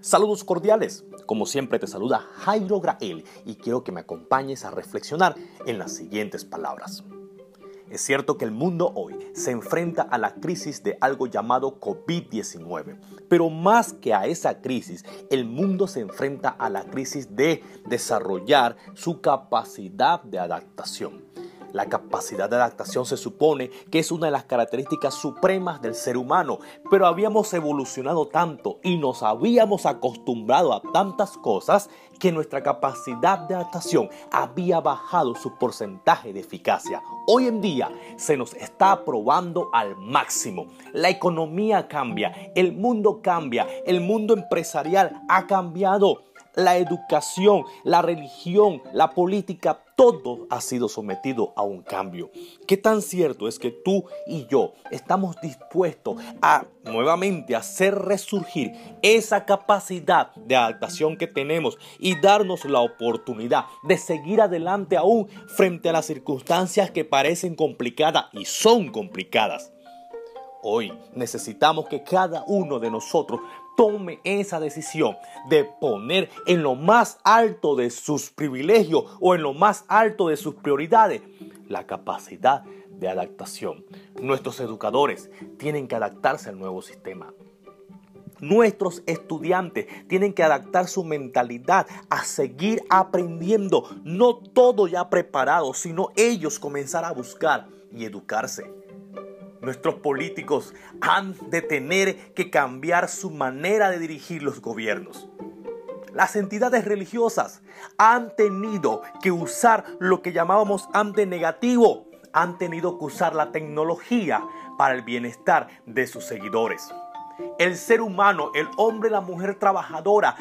Saludos cordiales, como siempre te saluda Jairo Grael y quiero que me acompañes a reflexionar en las siguientes palabras. Es cierto que el mundo hoy se enfrenta a la crisis de algo llamado COVID-19, pero más que a esa crisis, el mundo se enfrenta a la crisis de desarrollar su capacidad de adaptación. La capacidad de adaptación se supone que es una de las características supremas del ser humano, pero habíamos evolucionado tanto y nos habíamos acostumbrado a tantas cosas que nuestra capacidad de adaptación había bajado su porcentaje de eficacia. Hoy en día se nos está probando al máximo. La economía cambia, el mundo cambia, el mundo empresarial ha cambiado la educación, la religión, la política, todo ha sido sometido a un cambio. ¿Qué tan cierto es que tú y yo estamos dispuestos a nuevamente hacer resurgir esa capacidad de adaptación que tenemos y darnos la oportunidad de seguir adelante aún frente a las circunstancias que parecen complicadas y son complicadas? Hoy necesitamos que cada uno de nosotros tome esa decisión de poner en lo más alto de sus privilegios o en lo más alto de sus prioridades la capacidad de adaptación. Nuestros educadores tienen que adaptarse al nuevo sistema. Nuestros estudiantes tienen que adaptar su mentalidad a seguir aprendiendo, no todo ya preparado, sino ellos comenzar a buscar y educarse. Nuestros políticos han de tener que cambiar su manera de dirigir los gobiernos. Las entidades religiosas han tenido que usar lo que llamábamos ante negativo. Han tenido que usar la tecnología para el bienestar de sus seguidores. El ser humano, el hombre, la mujer trabajadora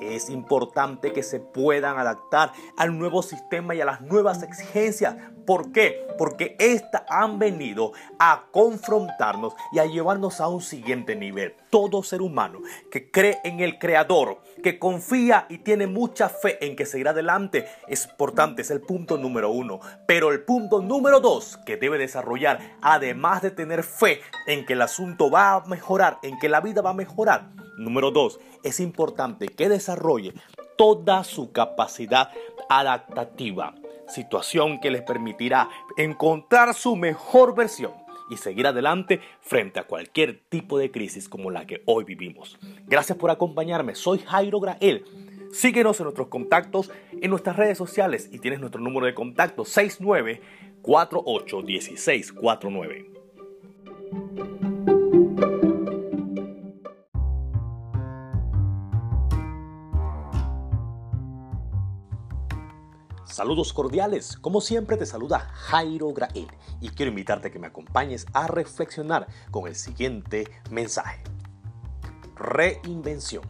es importante que se puedan adaptar al nuevo sistema y a las nuevas exigencias. ¿Por qué? Porque estas han venido a confrontarnos y a llevarnos a un siguiente nivel. Todo ser humano que cree en el Creador, que confía y tiene mucha fe en que seguirá adelante, es importante, es el punto número uno. Pero el punto número dos que debe desarrollar, además de tener fe en que el asunto va a mejorar, en que la vida va a mejorar, Número dos, es importante que desarrolle toda su capacidad adaptativa, situación que les permitirá encontrar su mejor versión y seguir adelante frente a cualquier tipo de crisis como la que hoy vivimos. Gracias por acompañarme, soy Jairo Grael. Síguenos en nuestros contactos en nuestras redes sociales y tienes nuestro número de contacto 69481649. Saludos cordiales, como siempre te saluda Jairo Grael y quiero invitarte a que me acompañes a reflexionar con el siguiente mensaje. Reinvención.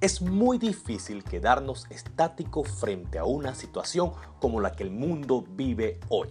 Es muy difícil quedarnos estáticos frente a una situación como la que el mundo vive hoy.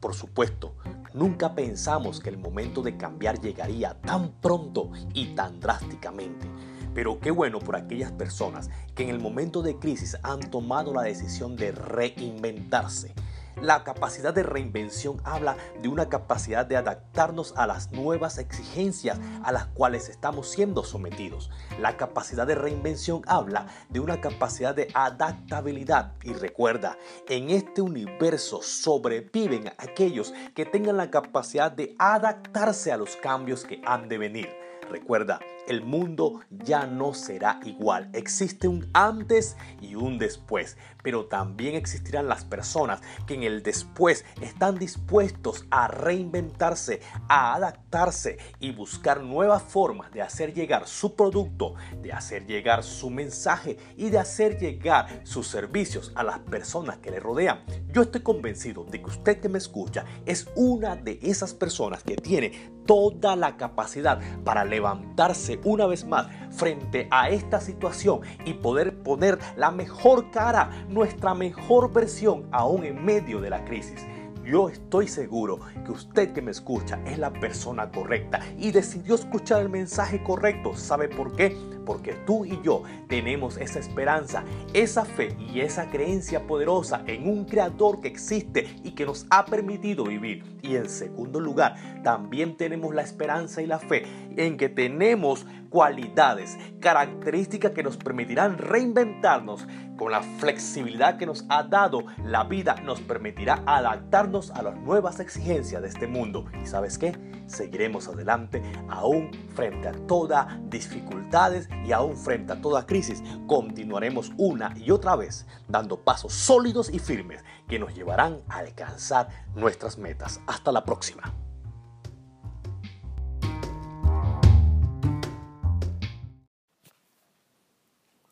Por supuesto, nunca pensamos que el momento de cambiar llegaría tan pronto y tan drásticamente pero qué bueno por aquellas personas que en el momento de crisis han tomado la decisión de reinventarse. La capacidad de reinvención habla de una capacidad de adaptarnos a las nuevas exigencias a las cuales estamos siendo sometidos. La capacidad de reinvención habla de una capacidad de adaptabilidad. Y recuerda, en este universo sobreviven aquellos que tengan la capacidad de adaptarse a los cambios que han de venir. Recuerda, el mundo ya no será igual. Existe un antes y un después, pero también existirán las personas que en el después están dispuestos a reinventarse, a adaptarse y buscar nuevas formas de hacer llegar su producto, de hacer llegar su mensaje y de hacer llegar sus servicios a las personas que le rodean. Yo estoy convencido de que usted que me escucha es una de esas personas que tiene toda la capacidad para levantarse una vez más frente a esta situación y poder poner la mejor cara, nuestra mejor versión aún en medio de la crisis. Yo estoy seguro que usted que me escucha es la persona correcta y decidió escuchar el mensaje correcto. ¿Sabe por qué? Porque tú y yo tenemos esa esperanza, esa fe y esa creencia poderosa en un creador que existe y que nos ha permitido vivir. Y en segundo lugar, también tenemos la esperanza y la fe en que tenemos cualidades, características que nos permitirán reinventarnos con la flexibilidad que nos ha dado, la vida nos permitirá adaptarnos a las nuevas exigencias de este mundo. ¿Y sabes qué? Seguiremos adelante aún frente a todas dificultades y aún frente a toda crisis. Continuaremos una y otra vez dando pasos sólidos y firmes que nos llevarán a alcanzar nuestras metas. Hasta la próxima.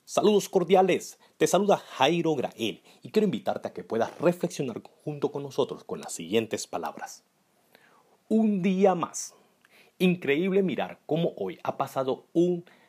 Saludos cordiales, te saluda Jairo Grael y quiero invitarte a que puedas reflexionar junto con nosotros con las siguientes palabras. Un día más. Increíble mirar cómo hoy ha pasado un día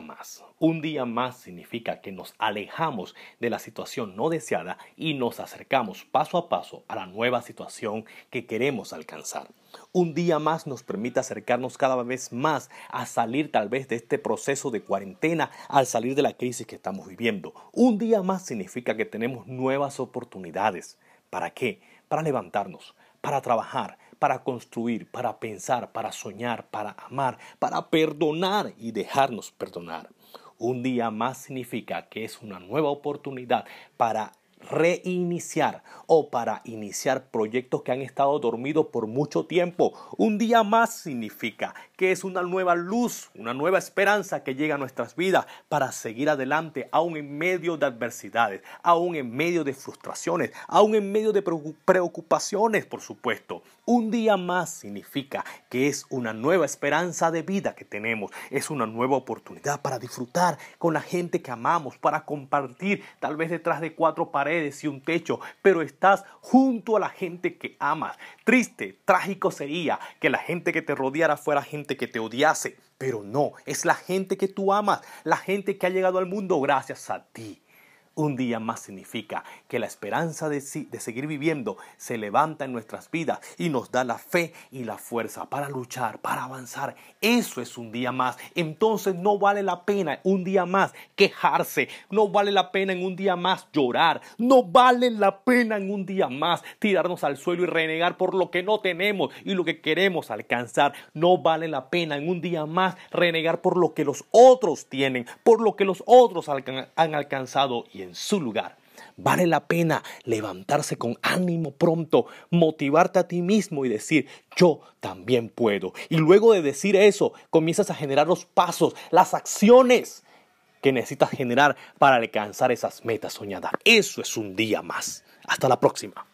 más. Un día más significa que nos alejamos de la situación no deseada y nos acercamos paso a paso a la nueva situación que queremos alcanzar. Un día más nos permite acercarnos cada vez más a salir tal vez de este proceso de cuarentena, al salir de la crisis que estamos viviendo. Un día más significa que tenemos nuevas oportunidades. ¿Para qué? Para levantarnos, para trabajar, para construir, para pensar, para soñar, para amar, para perdonar y dejarnos perdonar. Un día más significa que es una nueva oportunidad para reiniciar o para iniciar proyectos que han estado dormidos por mucho tiempo. Un día más significa que es una nueva luz, una nueva esperanza que llega a nuestras vidas para seguir adelante aún en medio de adversidades, aún en medio de frustraciones, aún en medio de preocupaciones, por supuesto. Un día más significa que es una nueva esperanza de vida que tenemos, es una nueva oportunidad para disfrutar con la gente que amamos, para compartir tal vez detrás de cuatro paredes y un techo, pero estás junto a la gente que amas. Triste, trágico sería que la gente que te rodeara fuera gente que te odiase, pero no, es la gente que tú amas, la gente que ha llegado al mundo gracias a ti. Un día más significa que la esperanza de, de, seguir viviendo se levanta en nuestras vidas y nos da la fe y la fuerza para luchar, para avanzar. Eso es un día más. Entonces no vale la pena un día más quejarse, no vale la pena en un día más llorar, no vale la pena en un día más tirarnos al suelo y renegar por lo que no tenemos y lo que queremos alcanzar. No vale la pena en un día más renegar por lo que los otros tienen, por lo que los otros han alcanzado en su lugar. Vale la pena levantarse con ánimo pronto, motivarte a ti mismo y decir, yo también puedo. Y luego de decir eso, comienzas a generar los pasos, las acciones que necesitas generar para alcanzar esas metas soñadas. Eso es un día más. Hasta la próxima.